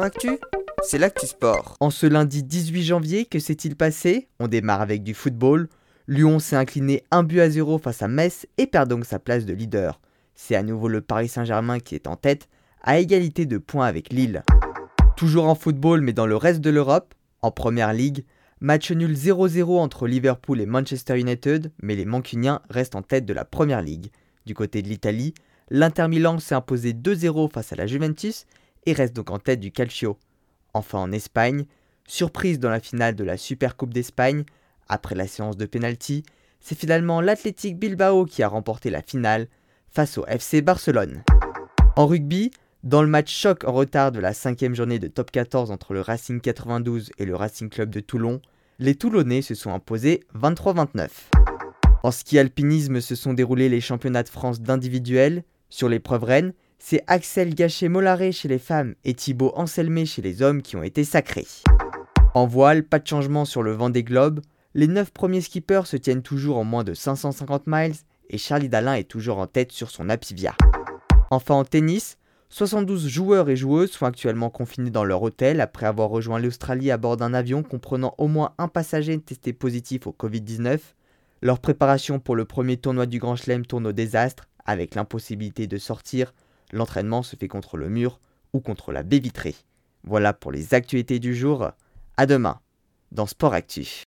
Actu, c'est l'actu sport. En ce lundi 18 janvier, que s'est-il passé? On démarre avec du football. Lyon s'est incliné 1 but à 0 face à Metz et perd donc sa place de leader. C'est à nouveau le Paris Saint-Germain qui est en tête, à égalité de points avec Lille. Toujours en football mais dans le reste de l'Europe, en Première Ligue, match nul 0-0 entre Liverpool et Manchester United, mais les Mancuniens restent en tête de la Première Ligue. Du côté de l'Italie, l'Inter Milan s'est imposé 2-0 face à la Juventus et reste donc en tête du Calcio. Enfin en Espagne, surprise dans la finale de la Supercoupe d'Espagne, après la séance de penalty, c'est finalement l'Athletic Bilbao qui a remporté la finale face au FC Barcelone. En rugby, dans le match choc en retard de la cinquième journée de top 14 entre le Racing 92 et le Racing Club de Toulon, les Toulonnais se sont imposés 23-29. En ski alpinisme se sont déroulés les championnats de France d'individuel. Sur l'épreuve reine, c'est Axel Gachet-Mollaret chez les femmes et Thibaut Anselmé chez les hommes qui ont été sacrés. En voile, pas de changement sur le vent des globes. Les 9 premiers skippers se tiennent toujours en moins de 550 miles et Charlie Dalin est toujours en tête sur son Apivia. Enfin en tennis, 72 joueurs et joueuses sont actuellement confinés dans leur hôtel après avoir rejoint l'Australie à bord d'un avion comprenant au moins un passager testé positif au Covid-19. Leur préparation pour le premier tournoi du Grand Chelem tourne au désastre avec l'impossibilité de sortir l'entraînement se fait contre le mur ou contre la baie vitrée. Voilà pour les actualités du jour. À demain dans Sport Actif.